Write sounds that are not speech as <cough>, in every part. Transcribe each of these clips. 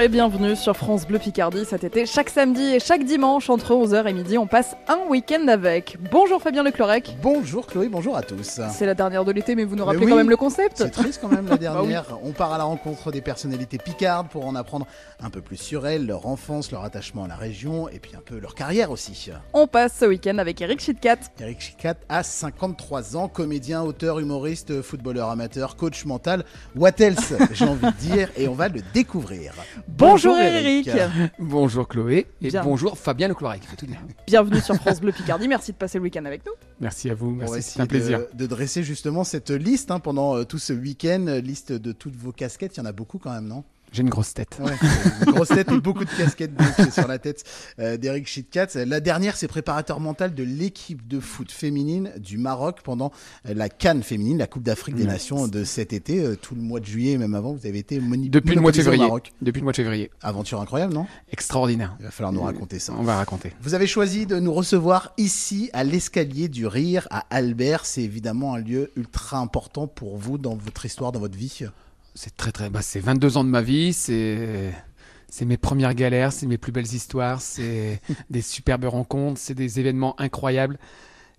et bienvenue sur France Bleu Picardie cet été. Chaque samedi et chaque dimanche entre 11h et midi, on passe un week-end avec. Bonjour Fabien Leclorec. Bonjour Chloé, bonjour à tous. C'est la dernière de l'été, mais vous nous rappelez oui, quand même le concept C'est triste quand même la <laughs> Bah oui. dernière. On part à la rencontre des personnalités picardes pour en apprendre un peu plus sur elles, leur enfance, leur attachement à la région et puis un peu leur carrière aussi. On passe ce week-end avec Eric Chitkat. Eric Chicat a 53 ans, comédien, auteur, humoriste, footballeur amateur, coach mental. What else, j'ai envie de dire, et on va le découvrir. Bonjour, Eric. <laughs> Bonjour Chloé et Bien. bonjour Fabien Lecloirec. Bienvenue sur France Bleu <laughs> Picardie. Merci de passer le week-end avec nous. Merci à vous, merci, c'est un plaisir. de, de dresser justement cette liste hein, pendant euh, tout ce week-end, liste de toutes vos casquettes. Il y en a beaucoup quand même, non? J'ai une grosse tête. Ouais, une grosse tête et beaucoup de casquettes donc, sur la tête euh, d'Eric Chitkat. La dernière, c'est préparateur mental de l'équipe de foot féminine du Maroc pendant euh, la Cannes féminine, la Coupe d'Afrique des. Nations de cet été. Euh, Tout le mois de juillet, et même avant, vous avez été Depuis le mois de février. Maroc. Depuis le mois de février. Aventure incroyable, non? Extraordinaire. Il va falloir nous raconter ça. On va raconter. Vous avez choisi de nous recevoir ici à l'escalier du rire à Albert. C'est évidemment un lieu ultra important pour vous dans votre histoire, dans votre vie. C'est très très bah, c'est 22 ans de ma vie, c'est c'est mes premières galères, c'est mes plus belles histoires, c'est <laughs> des superbes rencontres, c'est des événements incroyables.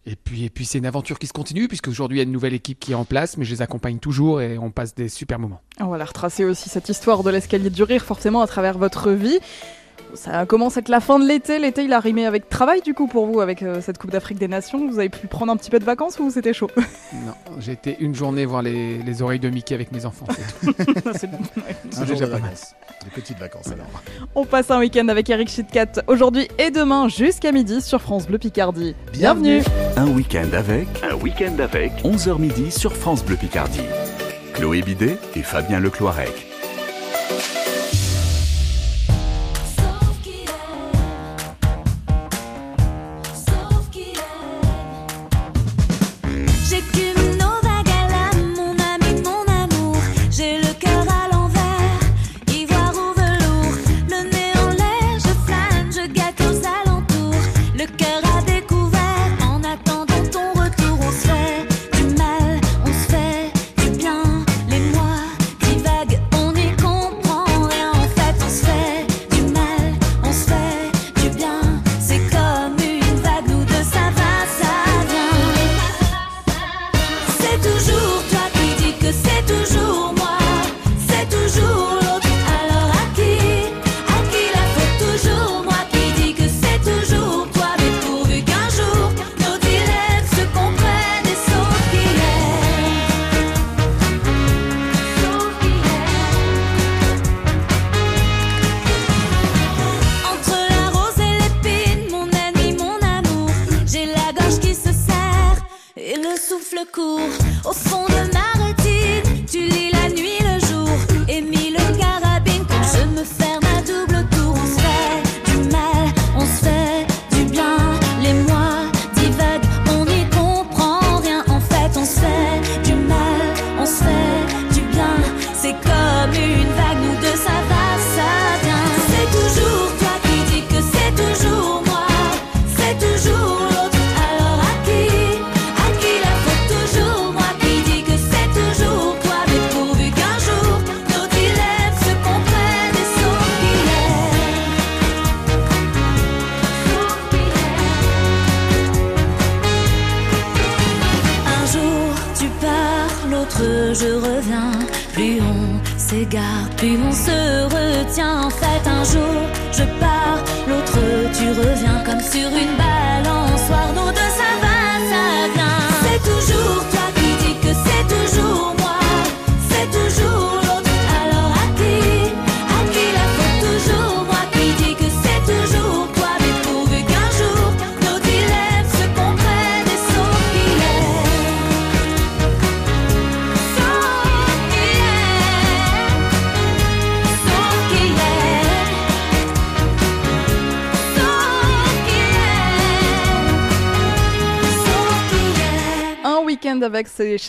Et puis et puis c'est une aventure qui se continue puisque aujourd'hui il y a une nouvelle équipe qui est en place, mais je les accompagne toujours et on passe des super moments. On va la retracer aussi cette histoire de l'escalier du rire forcément à travers votre vie. Ça commence à être la fin de l'été. L'été, il a rimé avec travail du coup pour vous, avec euh, cette Coupe d'Afrique des Nations. Vous avez pu prendre un petit peu de vacances ou c'était chaud? <laughs> Non, j'ai été une journée voir les, les oreilles de Mickey avec mes enfants. c'est tout. <laughs> C'est- ouais. Un déjà de pas mal. vacances. Des petites vacances alors. On passe un week-end avec Eric Chitkat aujourd'hui et demain jusqu'à midi sur France Bleu Picardie. Bienvenue. Bienvenue. Un week-end avec. Un week-end avec. 11h midi sur France Bleu Picardie. Chloé Bidet et Fabien Lecloirec.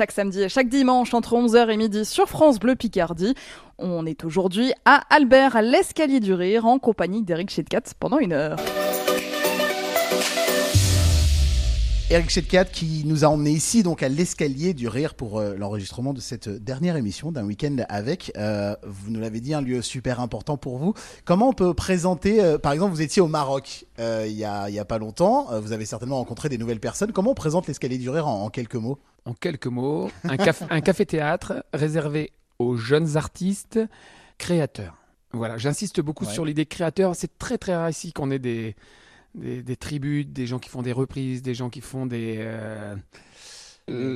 Chaque samedi et chaque dimanche entre 11h et midi sur France Bleu Picardie. On est aujourd'hui à Albert, à l'escalier du rire, en compagnie d'Eric Chitkat pendant une heure. Eric Chetkat qui nous a emmené ici donc à l'escalier du rire pour euh, l'enregistrement de cette dernière émission d'un week-end avec. Euh, vous nous l'avez dit, un lieu super important pour vous. Comment on peut présenter, euh, par exemple, vous étiez au Maroc euh, il y, a, pas longtemps, euh, vous avez certainement rencontré des nouvelles personnes. Comment on présente l'escalier du rire en quelques mots? En quelques mots, un, caf- un café-théâtre réservé aux jeunes artistes créateurs. Voilà, j'insiste beaucoup Ouais. sur l'idée créateur. C'est très très rare ici qu'on ait des, des, des tributes, des gens qui font des reprises, des gens qui font des... euh,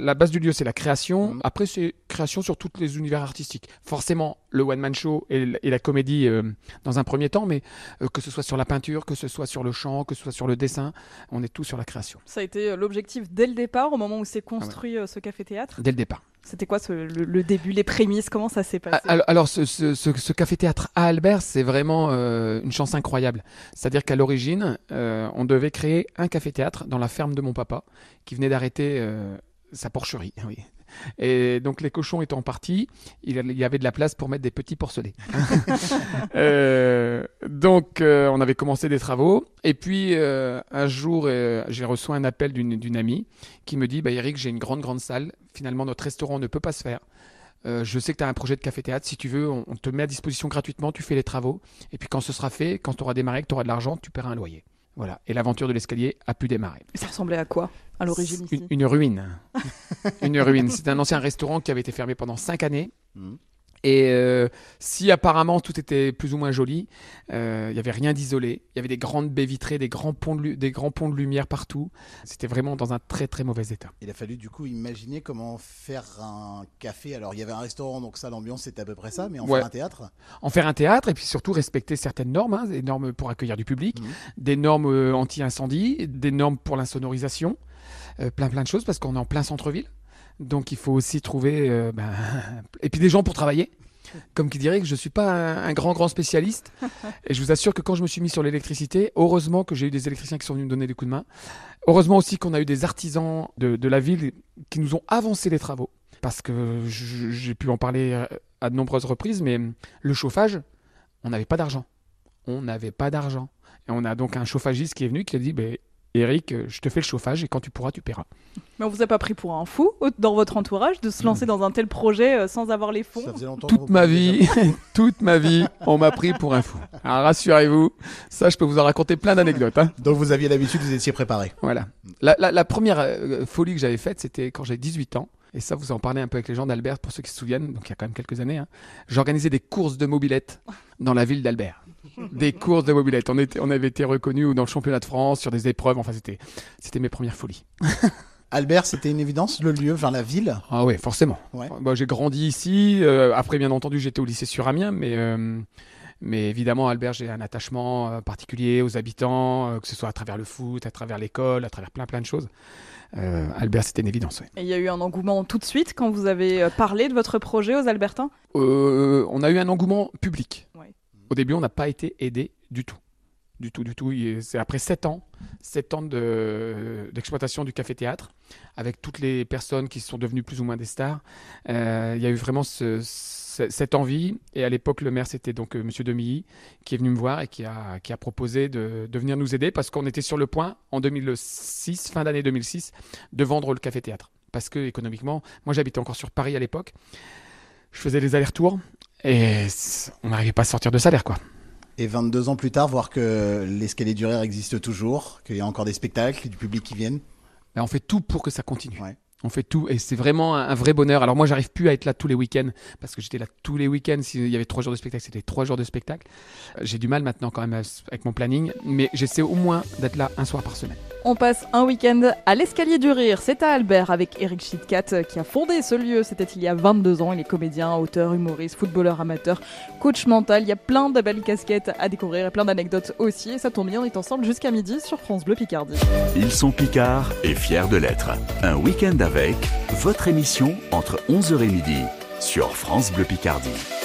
La base du lieu, c'est la création. Mhm. Après, c'est création sur tous les univers artistiques. Forcément, le one-man show et, la comédie euh, dans un premier temps, mais euh, que ce soit sur la peinture, que ce soit sur le chant, que ce soit sur le dessin, on est tous sur la création, Ça a été euh, l'objectif dès le départ, au moment où s'est construit euh, ce café-théâtre? dès le départ. C'était quoi ce- le, le début, les prémices? Comment ça s'est passé? Ah, Alors, alors, ce, ce- ce- ce café-théâtre à Albert, c'est vraiment euh, une chance incroyable. C'est-à-dire qu'à l'origine, euh, on devait créer un café-théâtre dans la ferme de mon papa, qui venait d'arrêter euh, sa porcherie. <laughs> Oui. Et donc les cochons étant partis, il y avait de la place pour mettre des petits porcelets. <laughs> Euh, donc euh, on avait commencé des travaux. Et puis euh, un jour, j'ai reçu un appel d'une amie qui me dit bah, Eric, j'ai une grande, grande salle. Finalement, notre restaurant ne peut pas se faire. Je sais que tu as un projet de café-théâtre. Si tu veux, on, on te met à disposition gratuitement. Tu fais les travaux. Et puis quand ce sera fait, quand tu auras démarré, que tu auras de l'argent, tu paieras un loyer. Voilà. Et l'aventure de l'escalier a pu démarrer. Ça ressemblait à quoi à l'origine Une, ici? une ruine. <laughs> une ruine. C'est un ancien restaurant qui avait été fermé pendant cinq années. Mhm. Et euh, si apparemment tout était plus ou moins joli, euh, il y avait rien d'isolé. Il y avait des grandes baies vitrées, des grands ponts de, lu- des grands ponts de lumière partout. C'était vraiment dans un très très mauvais état. Il a fallu du coup imaginer comment faire un café. Alors il y avait un restaurant, donc ça l'ambiance c'était à peu près ça, mais en Ouais. faire un théâtre. En faire un théâtre et puis surtout respecter certaines normes, hein, des normes pour accueillir du public, Mhm. des normes euh, anti-incendie, des normes pour l'insonorisation, euh, plein plein de choses parce qu'on est en plein centre-ville. Donc il faut aussi trouver euh, ben, <laughs> et puis des gens pour travailler. Comme qui dirait que je ne suis pas un, un grand grand spécialiste <laughs> et je vous assure que quand je me suis mis sur l'électricité, heureusement que j'ai eu des électriciens qui sont venus me donner des coups de main. Heureusement aussi qu'on a eu des artisans de, de la ville qui nous ont avancé les travaux parce que j'ai pu en parler euh, à de nombreuses reprises, mais le chauffage, on n'avait pas d'argent. On n'avait pas d'argent. Et on a donc un chauffagiste qui est venu qui a dit ben, Eric, euh, je te fais le chauffage et quand tu pourras, tu paieras. Mais on vous a pas pris pour un fou dans votre entourage de se lancer dans un tel projet euh, sans avoir les fonds Ça faisait longtemps que vous Toute ma vie, <laughs> toute ma vie, on m'a pris pour un fou. Alors rassurez-vous, ça, je peux vous en raconter plein d'anecdotes. hein. Donc vous aviez l'habitude, vous étiez préparé. Voilà. La, la- la première euh, folie que j'avais faite, c'était quand j'avais 18 ans. Et ça, vous en parlez un peu avec les gens d'Albert, pour ceux qui se souviennent, donc il y a quand même quelques années. hein. J'organisais des courses de mobilette dans la ville d'Albert. Des courses de mobilette. On, était, on avait été reconnus dans le championnat de France, sur des épreuves. Enfin, c'était, c'était mes premières folies. <laughs> Albert, c'était une évidence, le lieu, vers la ville? Ah oui, forcément. Ouais. Bah, j'ai grandi ici. euh, après, bien entendu, j'étais au lycée sur Amiens, mais, euh, mais évidemment, Albert, j'ai un attachement euh, particulier aux habitants, euh, que ce soit à travers le foot, à travers l'école, à travers plein plein de choses. Euh, Albert, c'était une évidence. Et il y a eu un engouement tout de suite quand vous avez parlé de votre projet aux Albertins? Euh, on a eu un engouement public. Au début, on n'a pas été aidé du tout. Du tout, du tout. C'est après 7 ans, 7 ans de- d'exploitation du café-théâtre, avec toutes les personnes qui sont devenues plus ou moins des stars. Euh, il y a eu vraiment ce- ce- cette envie. Et à l'époque, le maire, c'était donc euh, Monsieur Demilly, qui est venu me voir et qui a, proposé de, de venir nous aider parce qu'on était sur le point, en 2006, fin d'année 2006, de vendre le café-théâtre. Parce que économiquement, moi j'habitais encore sur Paris à l'époque. Je faisais les allers-retours et on n'arrivait pas à sortir de salaire, quoi. Et 22 ans plus tard, voir que l'escalier du rire existe toujours, qu'il y a encore des spectacles, du public qui viennent. Mais on fait tout pour que ça continue. Ouais. On fait tout et c'est vraiment un, un vrai bonheur. Alors moi, j'arrive plus à être là tous les week-ends parce que j'étais là tous les week-ends. S'il y avait trois jours de spectacle, c'était trois jours de spectacle. Euh, J'ai du mal maintenant quand même avec mon planning, mais j'essaie au moins d'être là un soir par semaine. On passe un week-end à l'escalier du rire. C'est à Albert avec Eric Chitkat qui a fondé ce lieu. C'était il y a 22 ans. Il est comédien, auteur, humoriste, footballeur amateur, coach mental. Il y a plein de belles casquettes à découvrir et plein d'anecdotes aussi. Et ça tombe bien, on est ensemble jusqu'à midi sur France Bleu Picardie. Ils sont Picards et fiers de l'être. Un week-end avec votre émission entre 11h et midi sur France Bleu Picardie.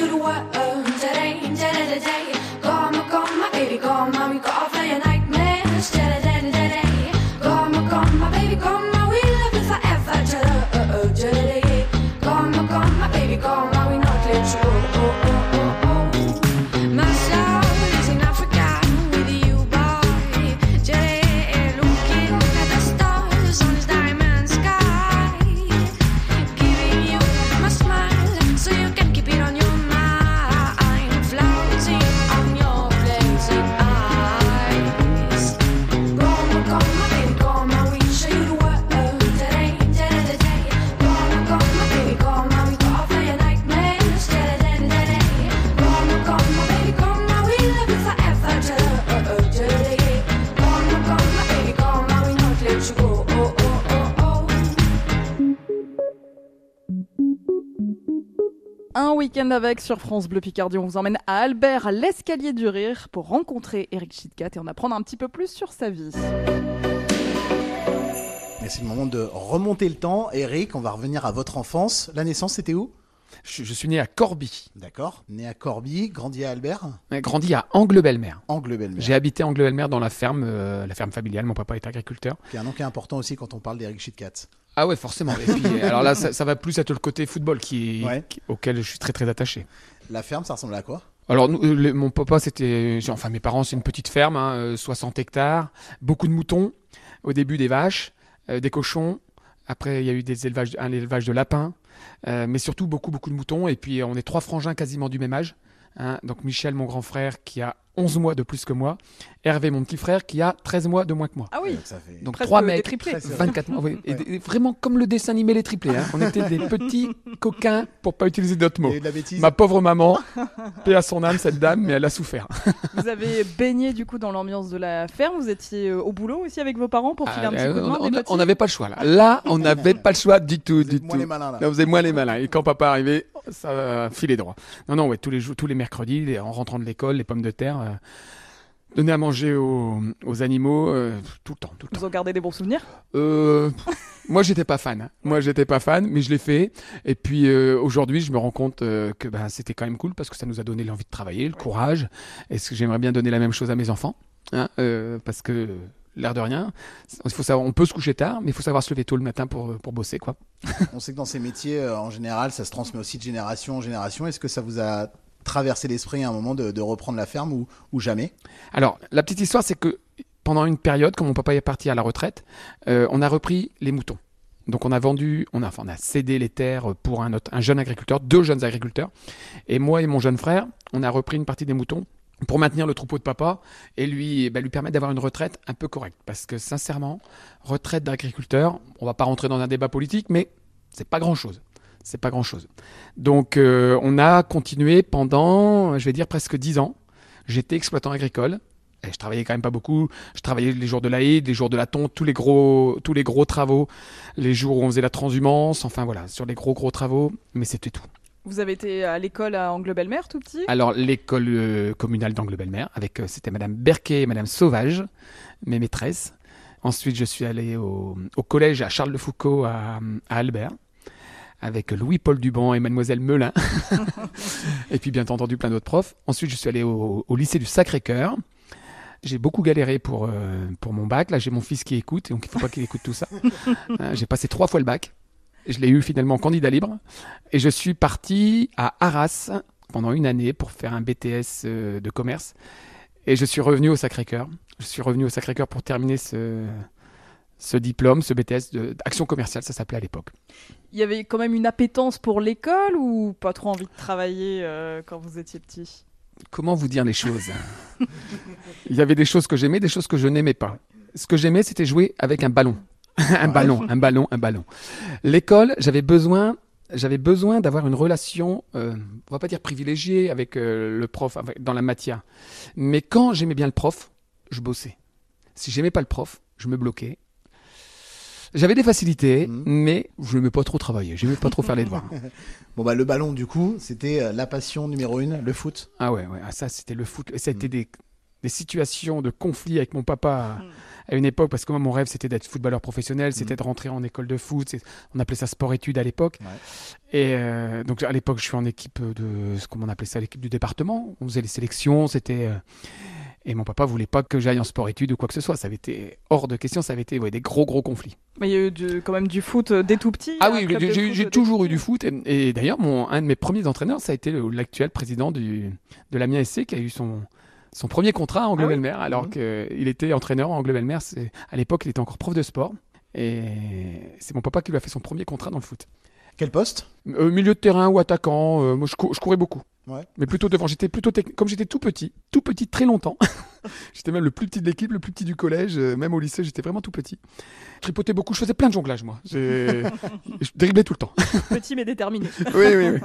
you to what? Week-end avec sur France Bleu Picardie, on vous emmène à Albert, à l'escalier du rire, pour rencontrer Eric Chitkat et en apprendre un petit peu plus sur sa vie. Et c'est le moment de remonter le temps. Eric, on va revenir à votre enfance. La naissance, c'était où? Je, je suis né à Corbie, D'accord. Né à Corbie, grandi à Albert, mais grandi à Angle-Belle-Mer. Angle-Belle-Mer. J'ai habité Angle-Belle-Mer dans la ferme, euh, la ferme familiale. Mon papa est agriculteur. Qui est un nom qui est important aussi quand on parle d'Eric Chitkat. Ah ouais, forcément. Et puis, <laughs> alors là, ça, ça va plus être le côté football qui, Ouais. qui- auquel je suis très très attaché. La ferme, ça ressemble à quoi? Alors, nous, euh, mon papa, c'était. Enfin, mes parents, c'est une petite ferme, hein, euh, 60 hectares, beaucoup de moutons. Au début, des vaches, euh, des cochons. Après, il y a eu des élevages, un élevage de lapins. euh, mais surtout, beaucoup, beaucoup de moutons. Et puis, on est trois frangins quasiment du même âge. hein. donc, Michel, mon grand frère, qui a 11 mois de plus que moi. Hervé, mon petit frère, qui a 13 mois de moins que moi. Ah oui, Donc, ça fait... Donc, presque trois des mecs. triplés. Très serré. 24 mois, oui. Et vraiment comme le dessin animé Les Triplés. hein. On était des petits <laughs> coquins, pour pas utiliser d'autres mots. a eu de la bêtise Ma pauvre maman, paix à son âme, cette dame, mais elle a souffert. <laughs> Vous avez baigné du coup dans l'ambiance de la ferme, vous étiez euh, au boulot aussi avec vos parents pour filer un petit Ah, coup de main on- petits n'avait pas le choix là. Là, on n'avait pas le choix du tout, Vous du êtes moins tout. les malins, là. Là, vous êtes moins les malins. Et quand papa arrivait, ça euh, filait droit. Non, non, ouais, tous les jours, tous les mercredis, en rentrant de l'école, les pommes de terre, euh, donner à manger aux, aux animaux, euh, tout le temps, tout le temps. Vous en gardez des bons souvenirs? Euh, moi, j'étais pas fan. hein. Moi, j'étais pas fan, mais je l'ai fait. Et puis euh, aujourd'hui, je me rends compte euh, que ben, c'était quand même cool parce que ça nous a donné l'envie de travailler, le courage. Est-ce que j'aimerais bien donner la même chose à mes enfants hein, euh, Parce que l'air de rien, il faut savoir, on peut se coucher tard, mais il faut savoir se lever tôt le matin pour, pour bosser, quoi. On sait que dans ces métiers, euh, en général, ça se transmet aussi de génération en génération. Est-ce que ça vous a traversé l'esprit à un moment de, reprendre la ferme ou, jamais Alors, la petite histoire, c'est que pendant une période, quand mon papa est parti à la retraite, euh, on a repris les moutons. Donc on a vendu, on a, cédé les terres pour un, un jeune agriculteur, deux jeunes agriculteurs. Et moi et mon jeune frère, on a repris une partie des moutons pour maintenir le troupeau de papa et lui, eh ben, lui permettre d'avoir une retraite un peu correcte. Parce que sincèrement, retraite d'agriculteur, on va pas rentrer dans un débat politique, mais c'est pas grand-chose. C'est pas grand-chose. Donc euh, on a continué pendant, je vais dire, presque dix ans. J'étais exploitant agricole. Et je travaillais quand même pas beaucoup. Je travaillais les jours de la haie, les jours de la tonte, tous les gros, tous les gros travaux, les jours où on faisait la transhumance, enfin voilà, sur les gros gros travaux. Mais c'était tout. Vous avez été à l'école à Angle-Belle-Mer tout petit? Alors l'école euh, communale d'Angle-Belle-Mer, avec euh, c'était Madame Berquet et Madame Sauvage, mes maîtresses. Ensuite, je suis allé au, au collège à Charles de Foucault à, à Albert, avec Louis-Paul Duban et Mademoiselle Melin. <laughs> et puis bien entendu plein d'autres profs. Ensuite, je suis allé au, au lycée du Sacré-Cœur. J'ai beaucoup galéré pour, euh, pour mon bac. Là, j'ai mon fils qui écoute, donc il faut pas qu'il écoute tout ça. <laughs> Euh, j'ai passé trois fois le bac. Je l'ai eu finalement candidat libre. Et je suis parti à Arras pendant une année pour faire un BTS euh, de commerce. Et je suis revenu au Sacré-Cœur. Je suis revenu au Sacré-Cœur pour terminer ce, ce diplôme, ce BTS de- d'action commerciale, ça s'appelait à l'époque. Il y avait quand même une appétence pour l'école ou pas trop envie de travailler euh, quand vous étiez petit? Comment vous dire les choses? Il y avait des choses que j'aimais, des choses que je n'aimais pas. Ce que j'aimais, c'était jouer avec un ballon. <laughs> un ballon, un ballon, un ballon. L'école, j'avais besoin, j'avais besoin d'avoir une relation, euh, on va pas dire privilégiée avec euh, le prof avec- dans la matière. Mais quand j'aimais bien le prof, je bossais. Si j'aimais pas le prof, je me bloquais. J'avais des facilités, Mhm. mais je n'aimais pas trop travailler. J'aimais pas trop faire les devoirs. <laughs> Bon bah le ballon du coup, c'était euh, la passion numéro une, le foot. Ah ouais, ouais, ah, ça c'était le foot. Ça a été des, des situations de conflit avec mon papa Mm. à une époque, parce que moi mon rêve c'était d'être footballeur professionnel, c'était de rentrer en école de foot, on appelait ça sport-études à l'époque. Ouais. Et euh, donc à l'époque je suis en équipe de, ce qu'on appelait ça, l'équipe du département, on faisait les sélections, c'était... euh, et mon papa voulait pas que j'aille en sport-études ou quoi que ce soit, ça avait été hors de question, ça avait été ouais, des gros gros conflits. Mais il y a eu du- quand même du foot euh, dès tout petit. Ah oui, j'ai- toujours eu du foot. Et, et d'ailleurs, un de mes premiers entraîneurs, ça a été l'actuel président du, de l'Amiens SC qui a eu son, son premier contrat à Angle-Belmer, alors Mhm. qu'il était entraîneur à Angle-Belmer. c'est- À l'époque, il était encore prof de sport. Et c'est mon papa qui lui a fait son premier contrat dans le foot. Quel poste? Euh, milieu de terrain ou attaquant, euh, moi je, cou- je courais beaucoup. Ouais. Mais plutôt devant, j'étais plutôt. Comme j'étais tout petit, tout petit très longtemps. <laughs> <laughs> j'étais même le plus petit de l'équipe, le plus petit du collège, euh, même au lycée, j'étais vraiment tout petit. Je tripotais beaucoup, je faisais plein de jonglages moi. J'ai- <laughs> je driblais tout le temps. <laughs> Petit mais déterminé. oui, oui, oui.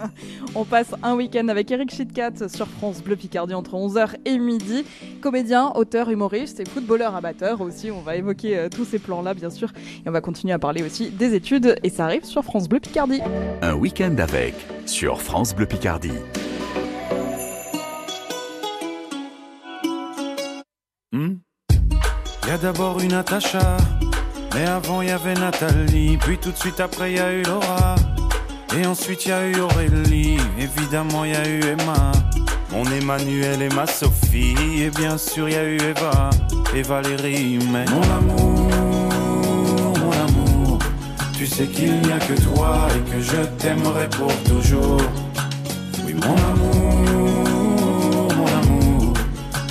On passe un week-end avec Eric Chitkat sur France Bleu Picardie entre 11h et midi. Comédien, auteur, humoriste et footballeur amateur aussi. On va évoquer euh, tous ces plans-là, bien sûr. Et on va continuer à parler aussi des études. Et ça arrive sur France Bleu Picardie. Un week-end avec sur France Bleu Picardie. Hmm? Y a d'abord eu Natacha, mais avant y avait Nathalie, puis tout de suite après y a eu Laura, et ensuite y a eu Aurélie, évidemment y a eu Emma, mon Emmanuel et ma Sophie, et bien sûr y a eu Eva et Valérie, mais mon amour, mon amour, tu sais qu'il n'y a que toi et que je t'aimerai pour toujours. Oui, mon amour.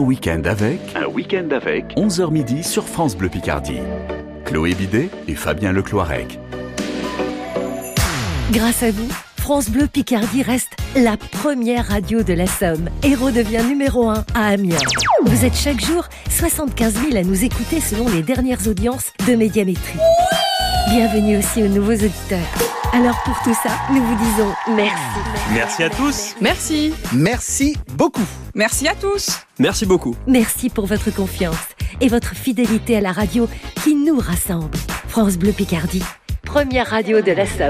Un week-end avec. Un week-end avec. 11h midi sur France Bleu Picardie. Chloé Bidet et Fabien Lecloirec. Grâce à vous, France Bleu Picardie reste la première radio de la Somme et redevient numéro 1 à Amiens. Vous êtes chaque jour 75 000 à nous écouter selon les dernières audiences de Médiamétrie. Bienvenue aussi aux nouveaux auditeurs. Alors pour tout ça, nous vous disons merci. Merci à tous. Merci. Merci beaucoup. Merci à tous. Merci beaucoup. Merci pour votre confiance et votre fidélité à la radio qui nous rassemble. France Bleu Picardie, première radio de la Somme.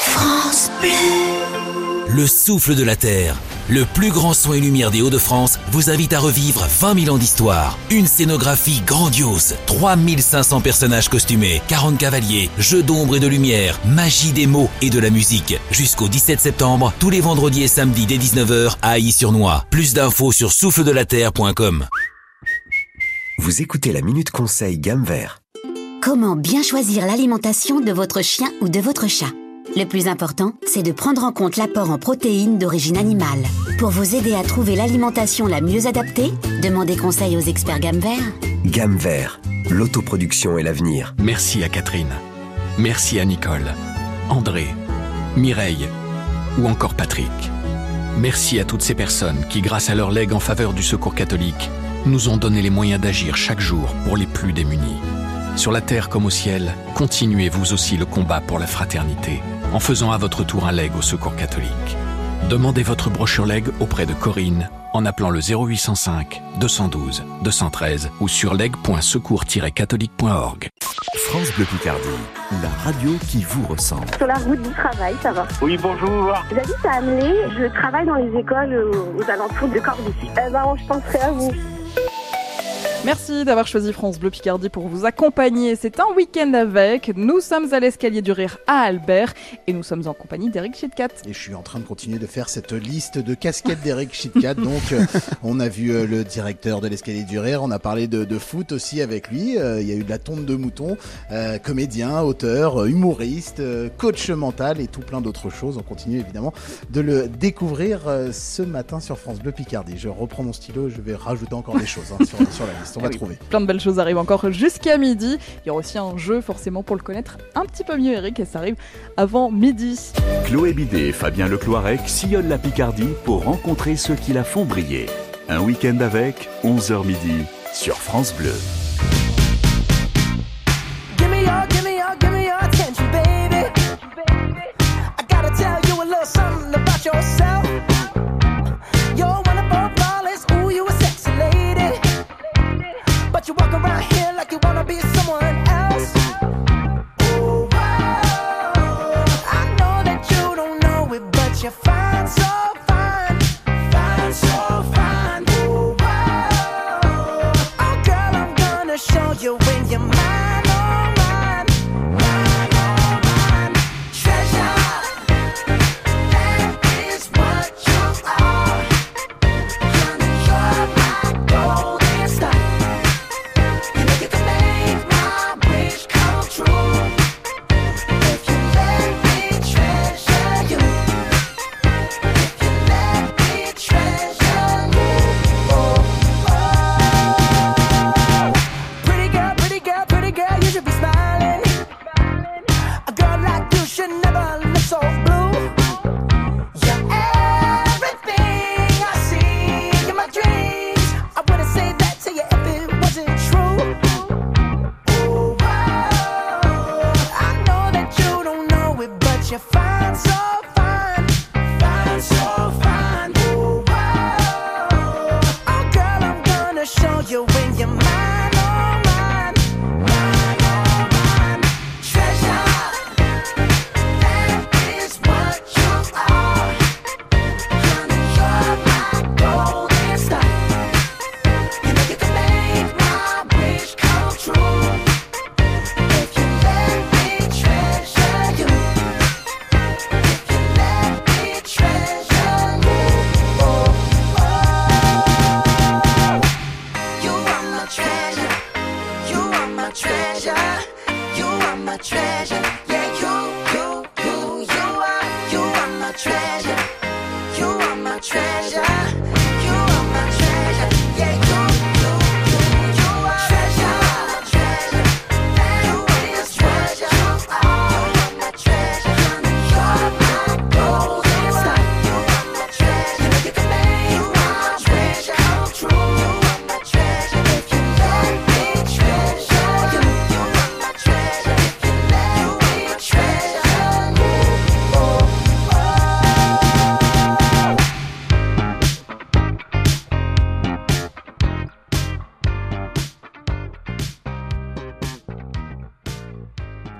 France Bleu. Le souffle de la Terre, le plus grand son et lumière des Hauts-de-France, vous invite à revivre 20 000 ans d'histoire. Une scénographie grandiose, 3500 personnages costumés, 40 cavaliers, jeux d'ombre et de lumière, magie des mots et de la musique. Jusqu'au 17 septembre, tous les vendredis et samedis dès 19h à Ailly-sur-Noix. Plus d'infos sur souffledelaterre.com. Vous écoutez la Minute Conseil Gamme Vert. Comment bien choisir l'alimentation de votre chien ou de votre chat? Le plus important, c'est de prendre en compte l'apport en protéines d'origine animale. Pour vous aider à trouver l'alimentation la mieux adaptée, demandez conseil aux experts Gamme Vert. Gamme Vert, l'autoproduction et l'avenir. Merci à Catherine. Merci à Nicole, André, Mireille ou encore Patrick. Merci à toutes ces personnes qui, grâce à leur legs en faveur du secours catholique, nous ont donné les moyens d'agir chaque jour pour les plus démunis. Sur la terre comme au ciel, continuez vous aussi le combat pour la fraternité en faisant à votre tour un leg au secours catholique. Demandez votre brochure leg auprès de Corinne en appelant le 0805 212 213 ou sur leg.secours-catholique.org. France Bleu Picardie, la radio qui vous ressemble. Sur la route du travail, ça va. Oui, bonjour. J'habite à Amelé, je travaille dans les écoles aux, aux alentours de Cordici. Eh ben, je penserai à vous. Merci d'avoir choisi France Bleu Picardie pour vous accompagner. C'est un week-end avec. Nous sommes à l'escalier du rire à Albert et nous sommes en compagnie d'Eric Chitkat. Et je suis en train de continuer de faire cette liste de casquettes d'Eric Chitkat. <laughs> Donc, euh, on a vu euh, le directeur de l'escalier du rire, on a parlé de, de foot aussi avec lui. Euh, il y a eu de la tonte de mouton, euh, comédien, auteur, humoriste, coach mental et tout plein d'autres choses. On continue évidemment de le découvrir ce matin sur France Bleu Picardie. Je reprends mon stylo, je vais rajouter encore des choses hein, sur, sur la liste. On va oui, trouver. Plein de belles choses arrivent encore jusqu'à midi. Il y aura aussi un jeu forcément pour le connaître un petit peu mieux Eric et ça arrive avant midi. Chloé Bidet et Fabien Lecloirec sillonnent la Picardie pour rencontrer ceux qui la font briller. Un week-end avec, 11h midi, sur France Bleu.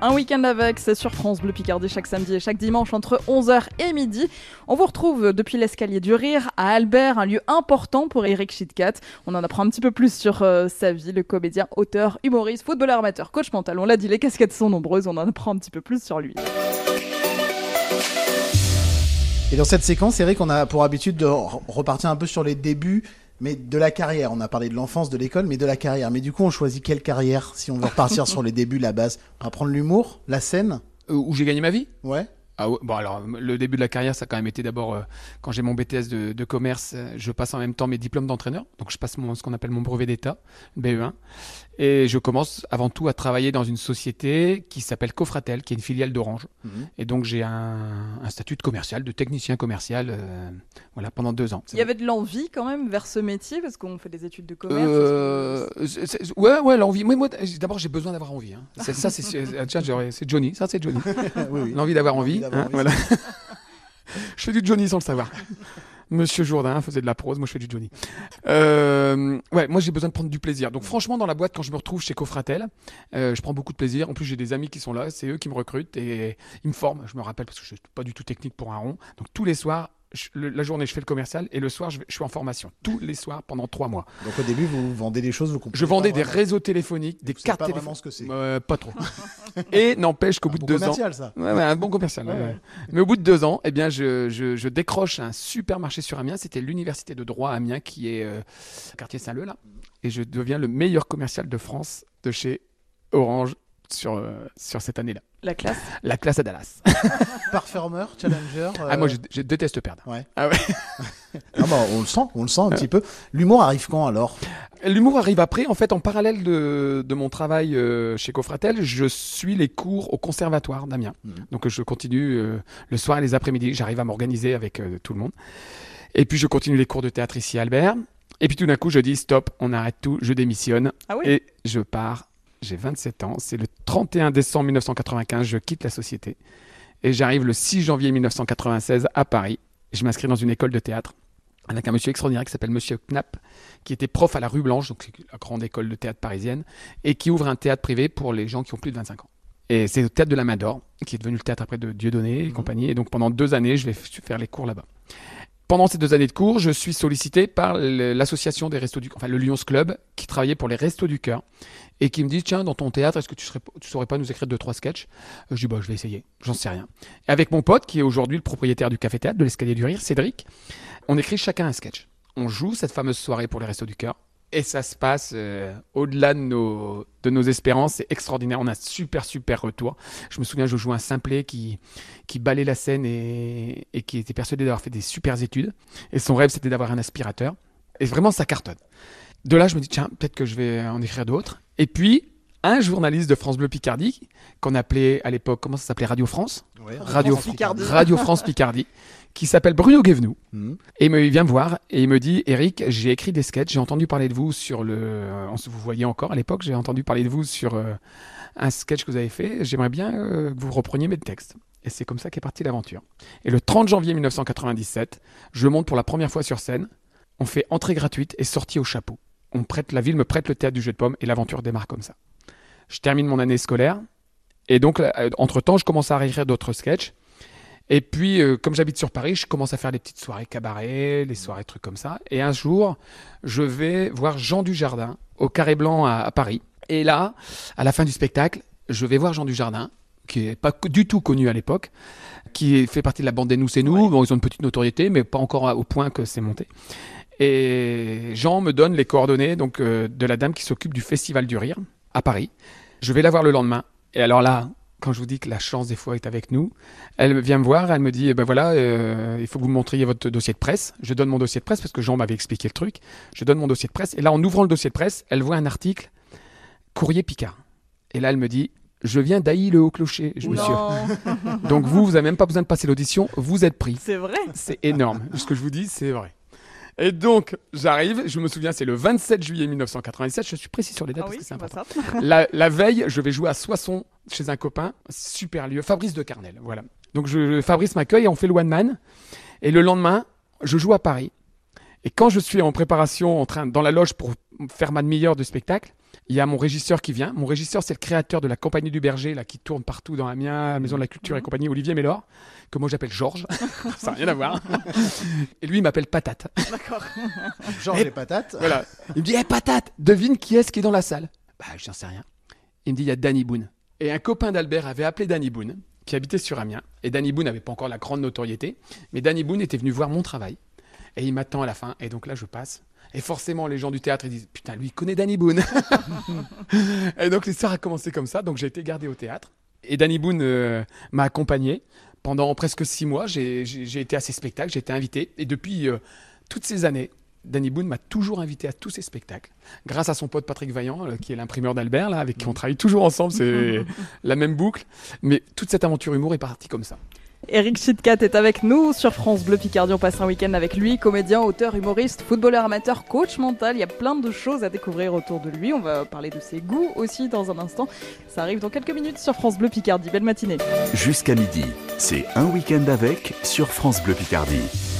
Un week-end avec, c'est sur France Bleu Picardie chaque samedi et chaque dimanche entre 11h et midi. On vous retrouve depuis l'escalier du rire à Albert, un lieu important pour Eric Chitkat. On en apprend un petit peu plus sur euh, sa vie, le comédien, auteur, humoriste, footballeur amateur, coach mental. On l'a dit, les casquettes sont nombreuses, on en apprend un petit peu plus sur lui. Et dans cette séquence, Eric, on a pour habitude de re- repartir un peu sur les débuts, mais de la carrière. On a parlé de l'enfance, de l'école, mais de la carrière. Mais du coup, on choisit quelle carrière si on veut repartir <laughs> sur les débuts, la base? On va prendre l'humour, la scène? Euh, Où j'ai gagné ma vie? Ouais. Ah ouais, bon alors le début de la carrière ça a quand même été d'abord euh, quand j'ai mon BTS de, de commerce euh, je passe en même temps mes diplômes d'entraîneur donc je passe mon, ce qu'on appelle mon brevet d'état BE1 et je commence avant tout à travailler dans une société qui s'appelle Cofratel qui est une filiale d'Orange Mhm. et donc j'ai un, un statut de commercial de technicien commercial euh, voilà pendant deux ans Il y avait de l'envie quand même vers ce métier parce qu'on fait des études de commerce. Euh, c'est- c'est- ouais, ouais, l'envie. Moi, moi, d'abord, j'ai besoin d'avoir envie. hein. C'est- Ça, c'est c'est- tiens, j'aurais- c'est Johnny. Ça, c'est Johnny. <laughs> Oui, oui. L'envie d'avoir envie. d'avoir hein, envie, voilà. <laughs> je fais du Johnny sans le savoir. Monsieur Jourdain faisait de la prose, moi je fais du Johnny. Euh, ouais, moi j'ai besoin de prendre du plaisir. Donc franchement, dans la boîte, quand je me retrouve chez Cofratel, euh, je prends beaucoup de plaisir. En plus, j'ai des amis qui sont là, c'est eux qui me recrutent et ils me forment. Je me rappelle parce que je suis pas du tout technique pour un rond. Donc tous les soirs, je- le- la journée, je fais le commercial et le soir, je, suis en formation. Tous les soirs pendant trois mois. Donc au début, vous vendez des choses, vous comprenez Je vendais pas des réseaux téléphoniques, des cartes pas téléphoniques. vraiment ce que c'est. Euh, pas trop. <laughs> Et n'empêche qu'au bout bon de deux commercial, ans, ça. Ouais, ouais, un bon commercial. ouais, Ouais, ouais. ouais. Mais au bout de deux ans, eh bien, je, je, je décroche un supermarché sur Amiens. C'était l'université de droit à Amiens, qui est euh, quartier Saint-Leu là, et je deviens le meilleur commercial de France de chez Orange sur euh, sur cette année-là. La classe. La classe à Dallas. <laughs> Performer, challenger. Ah moi, euh, je, je déteste perdre. Ouais. Ah ouais. <laughs> Bah, on le sent, on le sent un petit peu. L'humour arrive quand alors? L'humour arrive après. En fait, en parallèle de, de mon travail euh, chez Cofratel, je suis les cours au conservatoire d'Amiens. Donc, je continue euh, le soir et les après-midi. J'arrive à m'organiser avec euh, tout le monde. Et puis, je continue les cours de théâtre ici à Albert. Et puis, tout d'un coup, je dis stop, on arrête tout, je démissionne. Ah oui Et je pars. J'ai 27 ans. C'est le 31 décembre 1995. Je quitte la société. Et j'arrive le 6 janvier 1996 à Paris. Je m'inscris dans une école de théâtre avec un monsieur extraordinaire qui s'appelle Monsieur Knapp, qui était prof à la Rue Blanche, donc la grande école de théâtre parisienne, et qui ouvre un théâtre privé pour les gens qui ont plus de 25 ans. Et c'est le théâtre de la Main d'Or, qui est devenu le théâtre après de Dieudonné et compagnie. Et donc pendant deux années, je vais faire les cours là-bas. Pendant ces deux années de cours, je suis sollicité par l'association des Restos du enfin le Lyons Club, qui travaillait pour les Restos du Cœur, et qui me dit tiens, dans ton théâtre, est-ce que tu, serais, tu saurais pas nous écrire deux trois sketchs? Je dis bah je vais essayer, j'en sais rien. Et avec mon pote, qui est aujourd'hui le propriétaire du Café Théâtre, de l'Escalier du Rire, Cédric, on écrit chacun un sketch. On joue cette fameuse soirée pour les Restos du Cœur. Et ça se passe euh, au-delà de nos, de nos espérances. C'est extraordinaire. On a un super, super retour. Je me souviens, je jouais un simplet qui, qui balait la scène et, et qui était persuadé d'avoir fait des super études. Et son rêve, c'était d'avoir un aspirateur. Et vraiment, ça cartonne. De là, je me dis, tiens, peut-être que je vais en écrire d'autres. Et puis, un journaliste de France Bleu Picardie, qu'on appelait à l'époque, comment ça s'appelait Radio France Ouais, Radio, France Picardie. Radio France Picardie, qui s'appelle Bruno Guévenoux. Mhm. Et il me- il vient me voir et il me dit Eric, j'ai écrit des sketchs, j'ai entendu parler de vous sur le. euh, on se- Vous voyez encore à l'époque, j'ai entendu parler de vous sur euh, un sketch que vous avez fait. J'aimerais bien euh, que vous repreniez mes textes. Et c'est comme ça qu'est partie l'aventure. Et le 30 janvier 1997, je monte pour la première fois sur scène. On fait entrée gratuite et sortie au chapeau. On prête, la ville me prête le théâtre du jeu de pommes et l'aventure démarre comme ça. Je termine mon année scolaire. Et donc, euh, entre-temps, je commence à réécrire d'autres sketchs. Et puis, euh, comme j'habite sur Paris, je commence à faire des petites soirées cabaret, les soirées trucs comme ça. Et un jour, je vais voir Jean Dujardin au Carré Blanc à, à Paris. Et là, à la fin du spectacle, je vais voir Jean Dujardin, qui est pas du tout connu à l'époque, qui fait partie de la bande des Nous c'est nous. Bon, ils ont une petite notoriété, mais pas encore au point que c'est monté. Et Jean me donne les coordonnées donc euh, de la dame qui s'occupe du Festival du Rire à Paris. Je vais la voir le lendemain. Et alors là, quand je vous dis que la chance des fois est avec nous, elle vient me voir, elle me dit, eh ben voilà, euh, il faut que vous me montriez votre dossier de presse. Je donne mon dossier de presse parce que Jean m'avait expliqué le truc. Je donne mon dossier de presse. Et là, en ouvrant le dossier de presse, elle voit un article, Courrier Picard. Et là, elle me dit, je viens d'Ailly le Haut-Clocher, je- monsieur. <laughs> Donc vous, vous n'avez même pas besoin de passer l'audition, vous êtes pris. C'est vrai. C'est énorme. Ce que je vous dis, c'est vrai. Et donc, j'arrive, je me souviens, c'est le 27 juillet 1997, je suis précis sur les dates Ah parce oui, que c'est important. <laughs> la, la veille, je vais jouer à Soissons chez un copain, super lieu, Fabrice de Carnel, voilà. Donc je, Fabrice m'accueille et on fait le one man. Et le lendemain, je joue à Paris. Et quand je suis en préparation, en train, dans la loge pour faire ma demi-heure de spectacle, Il y a mon régisseur qui vient. Mon régisseur, c'est le créateur de la Compagnie du Berger, là, qui tourne partout dans Amiens, la Maison de la Culture et compagnie, Olivier Mélor, que moi j'appelle Georges. <laughs> Ça n'a rien à voir. <laughs> Et lui, il m'appelle Patate. D'accord. <laughs> Georges et Patate. Voilà. Il me dit, hé Patate, devine qui est-ce qui est dans la salle? Bah, j'en sais rien. Il me dit, il y a Danny Boone. Et un copain d'Albert avait appelé Danny Boone, qui habitait sur Amiens. Et Danny Boone n'avait pas encore la grande notoriété. Mais Danny Boone était venu voir mon travail. Et il m'attend à la fin. Et donc là, je passe. Et forcément, les gens du théâtre, ils disent Putain, lui, il connaît Danny Boone. <laughs> et donc l'histoire a commencé comme ça. Donc j'ai été gardé au théâtre. Et Danny Boone euh, m'a accompagné pendant presque six mois. J'ai été à ses spectacles, j'ai été invité. Et depuis euh, toutes ces années, Danny Boone m'a toujours invité à tous ses spectacles. Grâce à son pote Patrick Vaillant, euh, qui est l'imprimeur d'Albert, là, avec qui on travaille toujours ensemble. C'est <laughs> la même boucle. Mais toute cette aventure humour est partie comme ça. Eric Chitkat est avec nous sur France Bleu Picardie. On passe un week-end avec lui, comédien, auteur, humoriste, footballeur amateur, coach mental. Il y a plein de choses à découvrir autour de lui. On va parler de ses goûts aussi dans un instant. Ça arrive dans quelques minutes sur France Bleu Picardie. Belle matinée. Jusqu'à midi, c'est un week-end avec sur France Bleu Picardie.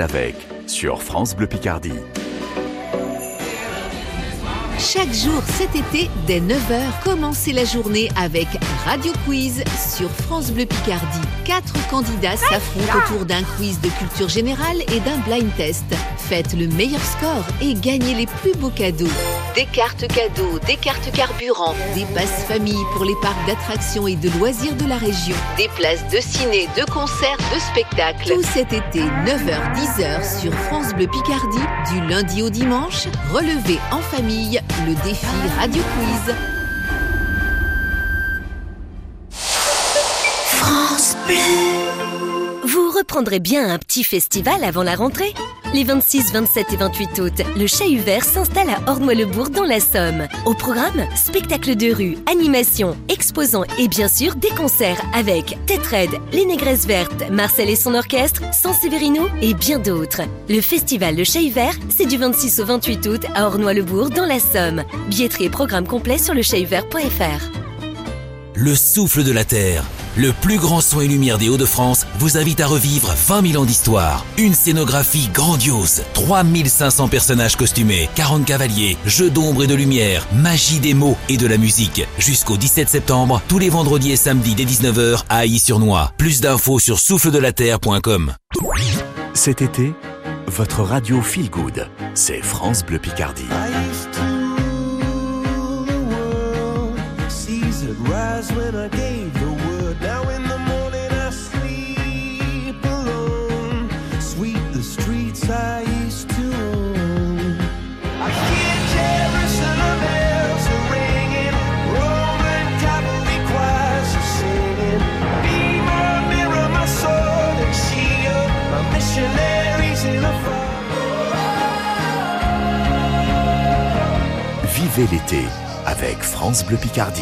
Avec sur France Bleu Picardie. Chaque jour cet été, dès 9h, commencez la journée avec Radio Quiz sur France Bleu Picardie. Quatre candidats s'affrontent autour d'un quiz de culture générale et d'un blind test. Faites le meilleur score et gagnez les plus beaux cadeaux. Des cartes cadeaux, des cartes carburant, des passes famille pour les parcs d'attractions et de loisirs de la région, des places de ciné, de concerts, de spectacles. Tout cet été, 9h-10h sur France Bleu Picardie, du lundi au dimanche, relevez en famille le défi Radio Quiz. France Bleu. Reprendrez bien un petit festival avant la rentrée Les 26, 27 et 28 août, le Chat Vert s'installe à Ornois-le-Bourg dans la Somme. Au programme, spectacles de rue, animations, exposants et bien sûr des concerts avec Tête Red, Les Négresses Vertes, Marcel et son orchestre, San Severino et bien d'autres. Le festival Le Chat Vert, c'est du 26 au 28 août à Ornois-le-Bourg dans la Somme. Billetterie et programme complet sur lechatvert.fr. Le souffle de la Terre, le plus grand son et lumière des Hauts-de-France, vous invite à revivre 20 000 ans d'histoire. Une scénographie grandiose, 3500 personnages costumés, 40 cavaliers, jeux d'ombre et de lumière, magie des mots et de la musique. Jusqu'au 17 septembre, tous les vendredis et samedis dès 19h à Ailly-sur-Noix. Plus d'infos sur souffledelaterre.com. Cet été, votre radio Feel Good, c'est France Bleu Picardie. Seas had rise when I Vivez l'été avec France Bleu Picardie.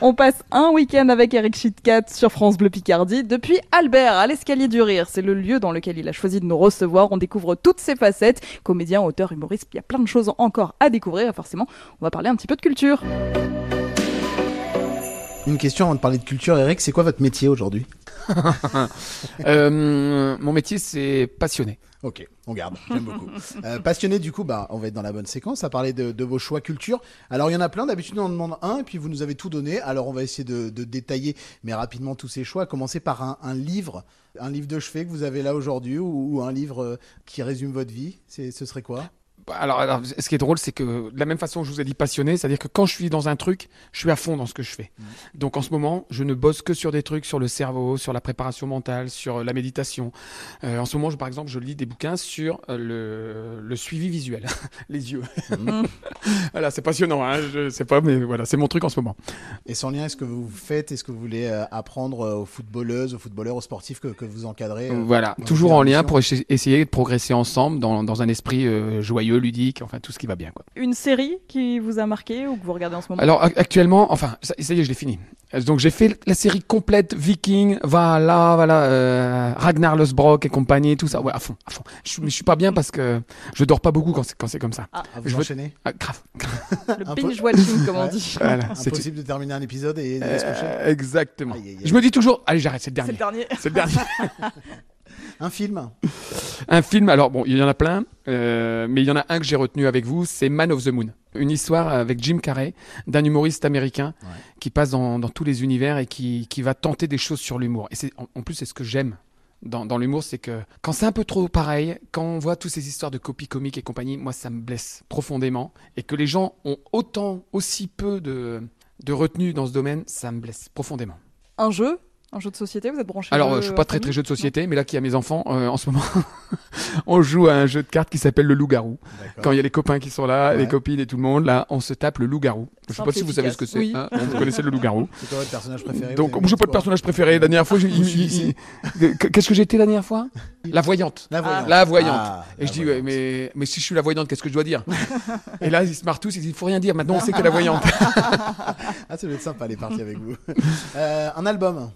On passe un week-end avec Eric Chitkat sur France Bleu Picardie depuis Albert à l'escalier du rire. C'est le lieu dans lequel il a choisi de nous recevoir. On découvre toutes ses facettes. Comédien, auteur, humoriste, il y a plein de choses encore à découvrir. Et forcément, on va parler un petit peu de culture. Une question avant de parler de culture, Eric, c'est quoi votre métier aujourd'hui? <laughs> Euh, mon métier, c'est passionné. Ok, on garde, j'aime beaucoup. <laughs> Euh, passionné, du coup, bah, on va être dans la bonne séquence à parler de, de vos choix culture. Alors, il y en a plein, d'habitude, on en demande un, et puis vous nous avez tout donné. Alors, on va essayer de, de détailler, mais rapidement, tous ces choix. Commencer par un, un livre, un livre de chevet que vous avez là aujourd'hui, ou, ou un livre euh, qui résume votre vie. C'est, ce serait quoi? Alors, alors, ce qui est drôle, c'est que de la même façon que je vous ai dit passionné, c'est-à-dire que quand je suis dans un truc, je suis à fond dans ce que je fais. Donc en ce moment, je ne bosse que sur des trucs sur le cerveau, sur la préparation mentale, sur euh, la méditation. Euh, en ce moment, je, par exemple, je lis des bouquins sur euh, le, le suivi visuel, <laughs> les yeux. <laughs> voilà, c'est passionnant, hein, je sais pas, mais voilà, c'est mon truc en ce moment. Et sans lien, est-ce que vous faites, est-ce que vous voulez apprendre aux footballeuses, aux footballeurs, aux sportifs que, que vous encadrez euh, Voilà, toujours en lien pour essa- essayer de progresser ensemble dans, dans un esprit euh, joyeux, ludique, enfin tout ce qui va bien. Quoi. Une série qui vous a marqué ou que vous regardez en ce moment? Alors ac- actuellement, enfin, ça, ça y est, je l'ai fini. Donc j'ai fait la série complète Viking, voilà, voilà, euh, Ragnar Losbrock et compagnie, tout ça. Ouais, à fond, à fond. Je, je suis pas bien parce que je dors pas beaucoup quand c'est quand c'est comme ça. Ah, vous je veux- enchaînez? Ah, grave. Le Un peu- binge-watching, comme on dit. Voilà, <laughs> c'est Impossible de terminer un épisode et de se coucher. Euh, exactement. Aïe, aïe, aïe. Je me dis toujours, allez, j'arrête, c'est le dernier. C'est le dernier. C'est le dernier. Un film Un film, alors bon, il y en a plein, euh, mais il y en a un que j'ai retenu avec vous, c'est Man of the Moon. Une histoire avec Jim Carrey, d'un humoriste américain qui passe dans, dans tous les univers et qui, qui va tenter des choses sur l'humour. Et c'est, en, en plus, c'est ce que j'aime dans, dans l'humour, c'est que quand c'est un peu trop pareil, quand on voit toutes ces histoires de copies comiques et compagnie, moi, ça me blesse profondément. Et que les gens ont autant, aussi peu de, de retenue dans ce domaine, ça me blesse profondément. Un jeu? Un jeu de société Vous êtes branché Alors, euh, je suis pas très très jeu de société, mais là qui a mes enfants, euh, en ce moment, <laughs> on joue à un jeu de cartes qui s'appelle le loup-garou. Quand il y a les copains qui sont là, les copines et tout le monde, là, on se tape le loup-garou. Je sais Simple pas si vous savez ce que c'est. hein, vous connaissez le loup-garou. <laughs> C'est quoi votre personnage préféré Donc, moi, je aimez pas de personnage préféré. La dernière fois, qu'est-ce que j'étais la dernière fois? La voyante. La voyante. La voyante. Ah, et la je dis, ouais, mais, mais si je suis la voyante, qu'est-ce que je dois dire? <laughs> Et là, ils se marrent tous, ils disent, il faut rien dire, maintenant on sait que la voyante. Ah, ça doit être sympa les parties avec vous. Euh, un album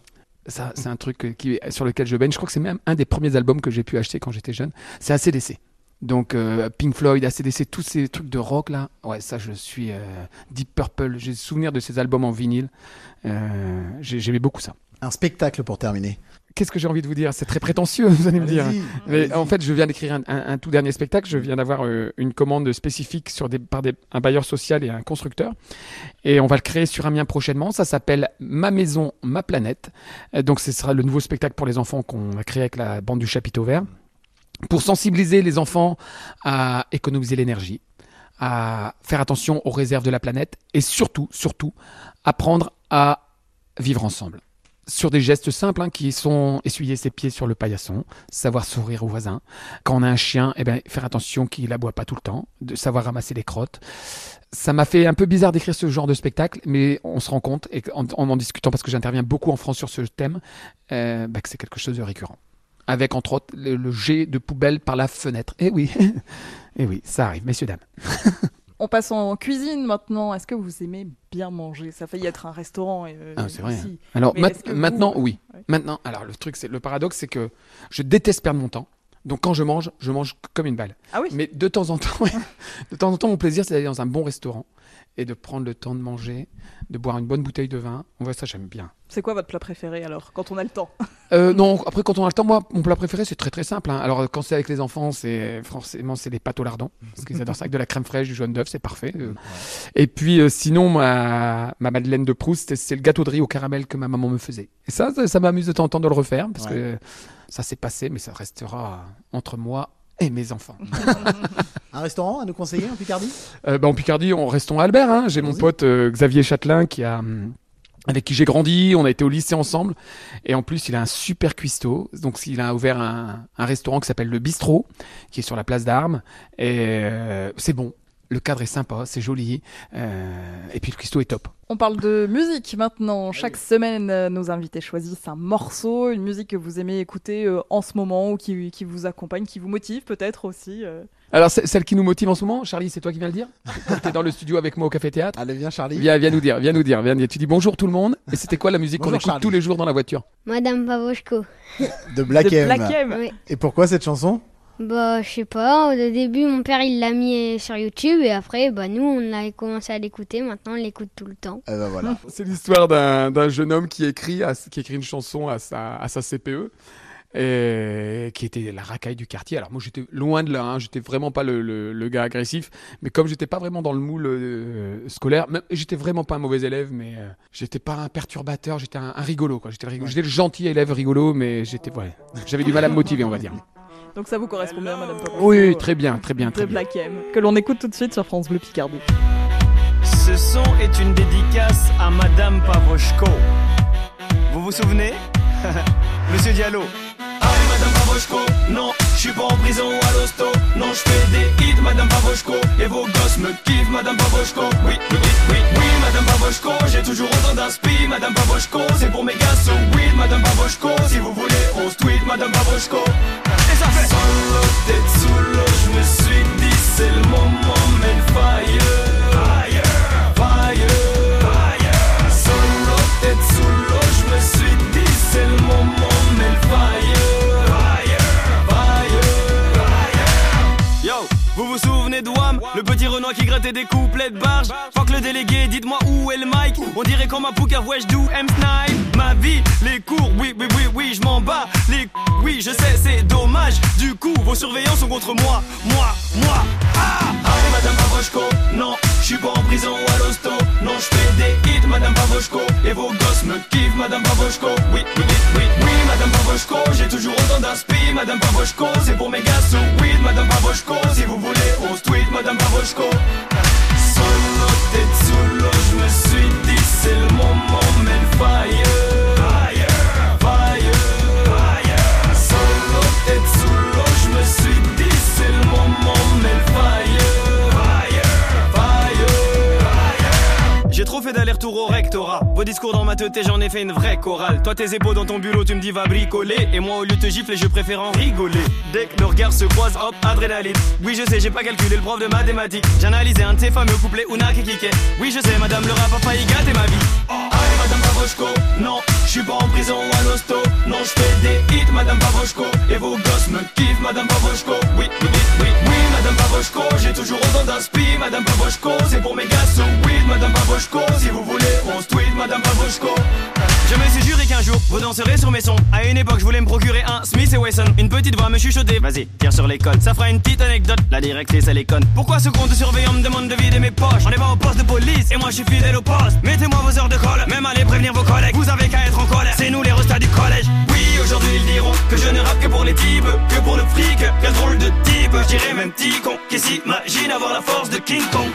Ça, c'est un truc qui, sur lequel je baigne. Je crois que c'est même un des premiers albums que j'ai pu acheter quand j'étais jeune. C'est ACDC. Donc euh, Pink Floyd, ACDC, tous ces trucs de rock là. Ouais, ça je suis euh, Deep Purple. J'ai souvenir de ces albums en vinyle. Euh, j'ai- J'aimais beaucoup ça. Un spectacle pour terminer. Qu'est-ce que j'ai envie de vous dire? C'est très prétentieux, <laughs> vous allez me dire. Mais en fait, je viens d'écrire un, un- un tout dernier spectacle. Je viens d'avoir euh, une commande spécifique sur des, par des, un bailleur social et un constructeur. Et on va le créer sur Amiens prochainement. Ça s'appelle Ma maison, ma planète. Euh, donc, ce sera le nouveau spectacle pour les enfants qu'on a créé avec la bande du Chapiteau Vert. pour sensibiliser les enfants à économiser l'énergie, à faire attention aux réserves de la planète et surtout, surtout, apprendre à vivre ensemble. Sur des gestes simples hein, qui sont essuyer ses pieds sur le paillasson, savoir sourire aux voisins. Quand on a un chien, eh ben, faire attention qu'il aboie pas tout le temps, de savoir ramasser les crottes. Ça m'a fait un peu bizarre d'écrire ce genre de spectacle, mais on se rend compte, et en en, discutant, parce que j'interviens beaucoup en France sur ce thème, euh, bah, que c'est quelque chose de récurrent. Avec entre autres le, le jet de poubelle par la fenêtre. Eh oui, <laughs> eh oui, ça arrive, messieurs, dames. <laughs> On passe en cuisine maintenant. Est-ce que vous aimez bien manger? Ça a failli être un restaurant. euh, Ah, c'est vrai. ici. Alors ma- vous- maintenant, oui. Ouais. Maintenant, alors le truc, c'est le paradoxe, c'est que je déteste perdre mon temps. Donc quand je mange, je mange comme une balle. Ah oui. Mais de temps en temps, <laughs> de temps en temps, mon plaisir, c'est d'aller dans un bon restaurant et de prendre le temps de manger, de boire une bonne bouteille de vin. On voit ça, j'aime bien. C'est quoi votre plat préféré alors, quand on a le temps? Euh, non, après quand on a le temps, moi, mon plat préféré, c'est très très simple. hein. Alors quand c'est avec les enfants, c'est forcément c'est les pâtes au lardon, parce qu'ils adorent ça avec de la crème fraîche, du jaune d'œuf, c'est parfait. Euh, Et puis euh, sinon, ma, ma Madeleine de Proust, c'est- c'est le gâteau de riz au caramel que ma maman me faisait. Et ça, ça, ça m'amuse de temps en temps de le refaire, parce Ouais. que ça s'est passé, mais ça restera entre moi et mes enfants. <laughs> Un restaurant à nous conseiller en Picardie? Euh, bah, en Picardie, on restons à Albert. hein. J'ai mon pote euh, Xavier Châtelain qui a, hum, avec qui j'ai grandi. On a été au lycée ensemble. Et en plus, il a un super cuistot. Donc, il a ouvert un, un restaurant qui s'appelle le Bistrot, qui est sur la place d'Armes. Et euh, c'est bon. Le cadre est sympa, c'est joli. Euh, et puis, le cuistot est top. On parle de musique maintenant. Chaque semaine, euh, nos invités choisissent un morceau, une musique que vous aimez écouter euh, en ce moment ou qui, qui vous accompagne, qui vous motive peut-être aussi. euh. Alors, c'est- celle qui nous motive en ce moment, Charlie, c'est toi qui viens le dire? Tu es dans le studio avec moi au Café Théâtre. Allez, viens, Charlie. Viens, viens nous dire, viens nous dire, viens dire. Tu dis bonjour tout le monde. Et c'était quoi la musique qu'on écoute Charlie. tous les jours dans la voiture? Madame Pavoshko. De Black De M. Black M. Oui. Et pourquoi cette chanson? Bah, je sais pas. Au début, mon père, il l'a mis sur YouTube et après, bah, nous, on a commencé à l'écouter. Maintenant, on l'écoute tout le temps. Eh ben voilà. <laughs> C'est l'histoire d'un d'un jeune homme qui écrit, à- qui écrit une chanson à sa, à sa CPE. Et qui était la racaille du quartier. Alors moi j'étais loin de là, hein, j'étais vraiment pas le, le- le gars agressif, mais comme j'étais pas vraiment dans le moule euh, scolaire, même- j'étais vraiment pas un mauvais élève, mais euh, j'étais pas un perturbateur, j'étais un, un rigolo quoi. J'étais le, rigolo- j'étais le gentil élève rigolo, mais j'étais ouais, j'avais du mal à me motiver on va dire. Donc ça vous correspond bien, Madame Pavoshko. Oui, très bien, très bien, très de bien. Black M, que l'on écoute tout de suite sur France Bleu Picardie. Ce son est une dédicace à Madame Pavoshko. Vous vous souvenez? <laughs> Monsieur Diallo. Aïe Madame Pavoshko, non, je suis pas en prison à l'hosto. Non, je fais des hits Madame Pavoshko. Et vos gosses me kiffent Madame Pavoshko. Oui, oui, oui, oui, oui Madame Pavoshko. J'ai toujours autant d'inspi Madame Pavoshko. C'est pour mes gars so weed Madame Pavoshko. Si vous voulez, on se tweet Madame Pavoshko. Et ça fait Solo, tête sous l'eau, je me suis dit c'est le moment, mais le fire. Fire, fire, fire. Solo, tête sous l'eau, je me suis dit c'est le moment, mais le fire. Vous vous souvenez de Le petit Renoir qui grattait des couplets de barge Fuck le délégué, dites-moi où est le mic On dirait comme un poucave, ouais j'dou M-Snipe Ma vie, les cours, oui, oui, oui, oui, je m'en bats Les oui, je sais, c'est dommage. Du coup, vos surveillants sont contre moi. Moi, moi, ah. Allez Madame Pavoshko, non, je suis pas en prison ou à l'hosto. Non, je fais des hits Madame Pavoshko. Et vos gosses me kiffent Madame Pavoshko. Oui, oui, oui, oui, Madame Pavoshko. J'ai toujours autant d'inspi Madame Pavoshko. C'est pour mes gars so weed Madame Pavoshko. Si vous voulez, on se tweet Madame Pavoshko Solo, tête sous l'eau Je me suis dit c'est le moment Mais le Fire, trop fait d'aller-retour au rectorat. Vos discours dans ma tête et j'en ai fait une vraie chorale. Toi tes épaules dans ton bulot tu me dis va bricoler. Et moi au lieu de te gifler je préfère en rigoler. Dès que nos regards se croisent hop adrénaline. Oui je sais j'ai pas calculé le prof de mathématiques. J'ai analysé un de ces fameux couplets Una qui kickait Oui je sais madame le rap a failli gâter ma vie. Allez madame Pavoshko Non je suis pas en prison ou à l'hosto. Non je des hits madame Pavoshko Et vos gosses me kiffent madame Pavoshko oui oui oui oui madame Pavoshko J'ai toujours autant d'inspi. Madame Pavoshko C'est pour mes gars so weed. Madame Pavoshko Si vous voulez on se tweet. Madame Pavoshko je me suis juré qu'un jour vous danserez sur mes sons. À une époque, je voulais me procurer un Smith et Wesson. Une petite voix me chuchoter. Vas-y, tire sur les codes. Ça fera une petite anecdote. La directrice, elle est. Pourquoi ce compte surveillant me demande de vider mes poches? On est pas au poste de police et moi je suis fidèle au poste. Mettez-moi vos heures de colle. Même allez prévenir vos collègues. Vous avez qu'à être en colère. C'est nous les restats du collège. Oui, aujourd'hui ils diront que je ne rappe que pour les types, que pour le fric. Quel t'imagines avoir la force de King Kong?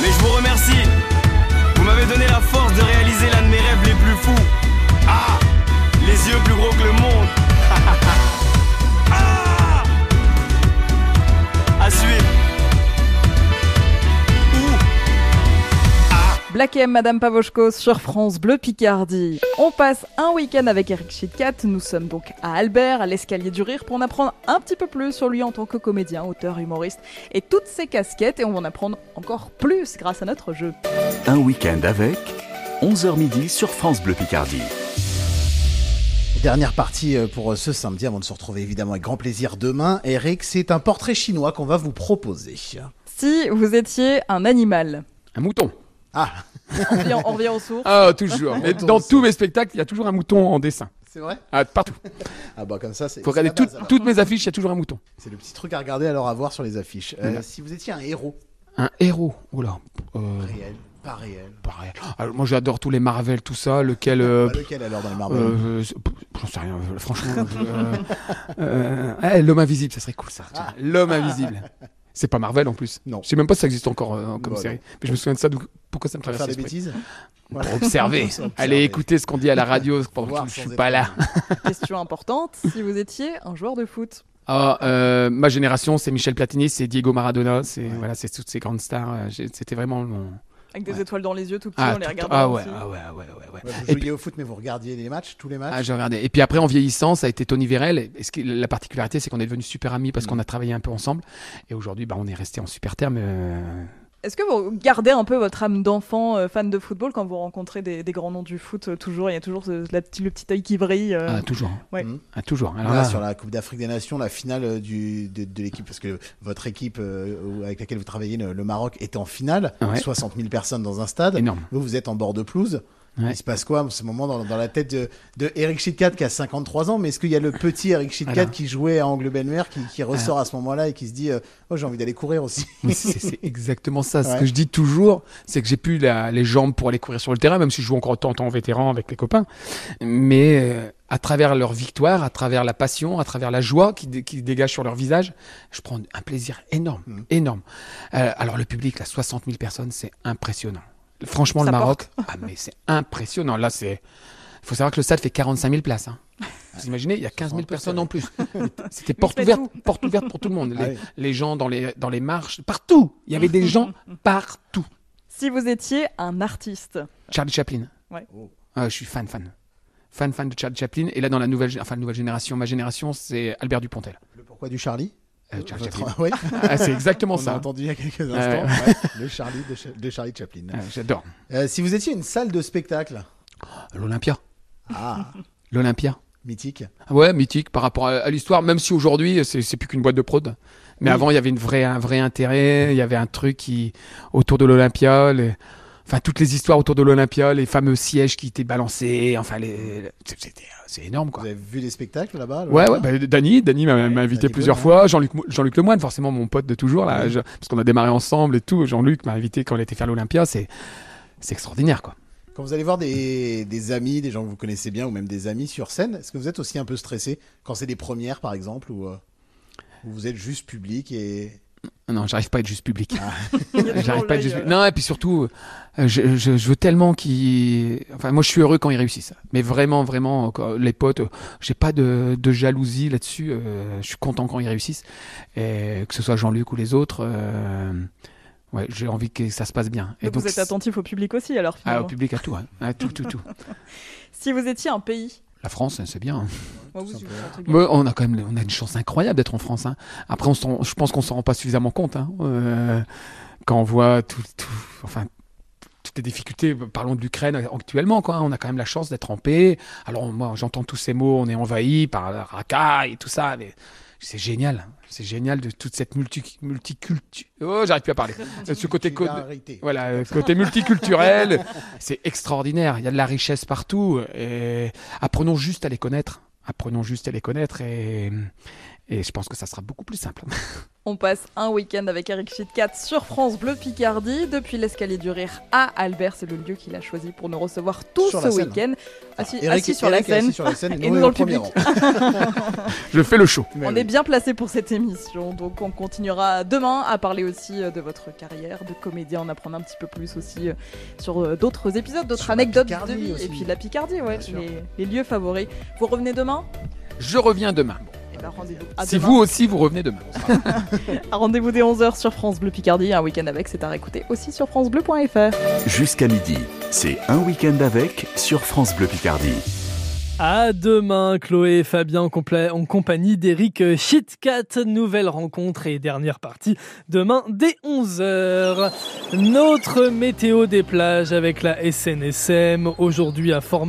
Mais je vous remercie. M'avez donné la force de réaliser l'un de mes rêves les plus fous. Ah Les yeux plus gros que le monde. <laughs> Black M, Madame Pavoshko sur France Bleu Picardie. On passe un week-end avec Eric Chitkat. Nous sommes donc à Albert, à l'escalier du rire, pour en apprendre un petit peu plus sur lui en tant que comédien, auteur, humoriste et toutes ses casquettes. Et on va en apprendre encore plus grâce à notre jeu. Un week-end avec 11h midi sur France Bleu Picardie. Dernière partie euh, pour euh, ce samedi, avant de se retrouver évidemment avec grand plaisir demain. Eric, c'est un portrait chinois qu'on va vous proposer. Si vous étiez un animal. Un mouton. Ah On revient, on revient aux sources. Ah, toujours. Mais dans tous mes spectacles, il y a toujours un mouton en dessin. C'est vrai? Ah, partout. Ah bah comme ça, c'est. Faut regarder toutes- base, alors. toutes mes affiches, il y a toujours un mouton. C'est le petit truc à regarder alors à voir sur les affiches. Euh. Si vous étiez un héros, Un héros. Oula. Euh, réel, pas réel. pas réel. Alors, moi, j'adore tous les Marvel, tout ça. Lequel. euh, Bah, lequel alors dans les Marvel? euh, J'en sais rien, euh, franchement. euh, euh, eh, L'homme invisible, ça serait cool ça. tiens. L'homme invisible. <laughs> C'est pas Marvel en plus. Non. Je sais même pas si ça existe encore euh, comme série. Mais je me souviens de ça. donc pourquoi ça me traverse faire des l'esprit bêtises Pour Voilà. observer. <laughs> Pour observer. Allez écouter ce qu'on dit à la radio pendant que je suis pas là. <laughs> Question importante, si vous étiez un joueur de foot. Ah, euh, ma génération, c'est Michel Platini, c'est Diego Maradona, c'est voilà, c'est toutes ces grandes stars. euh, C'était vraiment mon. Avec des étoiles dans les yeux tout petit, Ah, on les regardait ah ouais, ah ouais, ah ouais, ouais, ouais. Ouais, vous Et jouiez au foot, mais vous regardiez les matchs, tous les matchs Ah, j'ai regardé. Et puis après, en vieillissant, ça a été Tony Vérel. Et ce qui- la particularité, c'est qu'on est devenus super amis Mm. parce qu'on a travaillé un peu ensemble. Et aujourd'hui, bah, on est resté en super termes. euh, Est-ce que vous gardez un peu votre âme d'enfant euh, fan de football quand vous rencontrez des, des grands noms du foot euh, Toujours, il y a toujours ce- la petite- le petit œil qui brille. euh. Ah, toujours. Ouais. Mhm. Ah, toujours. Alors Voilà, là, sur la Coupe d'Afrique des Nations, la finale euh, du, de, de l'équipe, parce que votre équipe euh, avec laquelle vous travaillez, le, le Maroc, était en finale. Ouais. 60 000 personnes dans un stade. Énorme. Vous, vous êtes en bord de pelouse. Ouais. Il se passe quoi en ce moment dans, dans la tête de, de Eric Chitkat qui a 53 ans Mais est-ce qu'il y a le petit Eric Chitkat Alors. qui jouait à Angle-Benmer qui, qui ressort à ce moment-là et qui se dit euh, Oh, j'ai envie d'aller courir aussi c'est exactement ça. Ce que je dis toujours, c'est que j'ai plus la- les jambes pour aller courir sur le terrain, même si je joue encore autant en tant vétéran avec les copains. Mais euh, à travers leur victoire, à travers la passion, à travers la joie qui, dé- qui dégage sur leur visage, je prends un plaisir énorme, Mm. énorme. Euh, alors le public, là, 60 000 personnes, c'est impressionnant. Franchement, Ça le Maroc, ah, mais c'est impressionnant. Là, c'est. Il faut savoir que le stade fait 45 000 places. Hein. Vous imaginez, il y a 15 000 peu personnes en plus. <laughs> C'était porte ouverte, porte ouverte pour tout le monde. Les, Ah oui. les gens dans les, dans les marches, partout. Il y avait des gens <laughs> partout. Si vous étiez un artiste. Charlie Chaplin. Ouais. Ah, je suis fan, fan. Fan, fan de Charlie Chaplin. Et là, dans la nouvelle, enfin, la nouvelle génération, ma génération, c'est Albert Dupontel. Le pourquoi du Charlie? Euh, Charlie Chaplin. <laughs> Ah, c'est exactement <laughs> On ça. a entendu il y a quelques instants. ouais, <laughs> le Charlie de, Cha- de Charlie Chaplin. Ah, J'adore. Euh, si vous étiez une salle de spectacle, L'Olympia. ah, L'Olympia. mythique. Ah Ouais, mythique par rapport à, à l'histoire, même si aujourd'hui, c'est c'est plus qu'une boîte de prod. Mais Oui. avant, il y avait une vraie, un vrai intérêt, il y avait un truc qui, autour de l'Olympia, les- enfin, toutes les histoires autour de l'Olympia, les fameux sièges qui étaient balancés, enfin, les, c'était, c'est énorme, quoi. Vous avez vu des spectacles là-bas Ouais, ouais, bah, Dany, Dany m'a invité Dany plusieurs fois. Jean-Luc, Mo- Jean-Luc Lemoine, forcément mon pote de toujours là, je- parce qu'on a démarré ensemble et tout. Jean-Luc m'a invité quand on était faire l'Olympia, c'est, c'est extraordinaire, quoi. Quand vous allez voir des, des amis, des gens que vous connaissez bien ou même des amis sur scène, est-ce que vous êtes aussi un peu stressé quand c'est des premières par exemple ou euh, ou vous êtes juste public et Non, j'arrive pas à être juste public. Il y a toujours J'arrive pas à être juste... euh, Non, et puis surtout, euh, je, je- je veux tellement qu'ils. Enfin, moi, je suis heureux quand ils réussissent. Mais vraiment, vraiment, quand- les potes, euh, j'ai pas de, de jalousie là-dessus. euh, je suis content quand ils réussissent. Et que ce soit Jean-Luc ou les autres, euh, ouais, j'ai envie que ça se passe bien. Et donc vous êtes attentif au public aussi alors Ah, finalement. au public, à tout, hein. À tout, tout, tout. <laughs> Si vous étiez un pays. La France, c'est bien. hein. Ouais, vous- vous sentez bien. Mais on a quand même on a une chance incroyable d'être en France. hein. Après, on je pense qu'on s'en rend pas suffisamment compte. hein. Euh, quand on voit tout, tout- enfin, toutes les difficultés, parlons de l'Ukraine actuellement, quoi. On a quand même la chance d'être en paix. Alors, moi, j'entends tous ces mots, on est envahi par la racaille et tout ça, mais c'est génial. C'est génial de toute cette multi, multiculture. Oh, j'arrive plus à parler. <laughs> Ce côté, co- voilà, euh, côté multiculturel, <laughs> c'est extraordinaire. Il y a de la richesse partout. Et apprenons juste à les connaître. Apprenons juste à les connaître et, et je pense que ça sera beaucoup plus simple. <laughs> On passe un week-end avec Eric Chitkat sur France Bleu Picardie. Depuis l'escalier du rire à Albert, c'est le lieu qu'il a choisi pour nous recevoir tout Sur ce week-end. Assis, assis sur, la scène. sur la scène et nous, dans est le public. <laughs> Je fais le show. On est bien placé pour cette émission, donc on continuera demain à parler aussi euh, de votre carrière de comédien, en apprendre un petit peu plus aussi euh, sur euh, d'autres épisodes, d'autres anecdotes de vie, aussi. et puis la Picardie, ouais, les, les lieux favoris. Vous revenez demain? Je reviens demain. Eh rendez-vous Si demain. vous aussi, vous revenez demain. <laughs> À Rendez-vous dès 11h sur France Bleu Picardie, un week-end avec, c'est à réécouter aussi sur francebleu.fr. Jusqu'à midi, c'est un week-end avec sur France Bleu Picardie. À demain, Chloé et Fabien en, compagnie d'Eric Chitcat. Nouvelle rencontre et dernière partie demain dès 11h. Notre météo des plages avec la SNSM. Aujourd'hui à Fort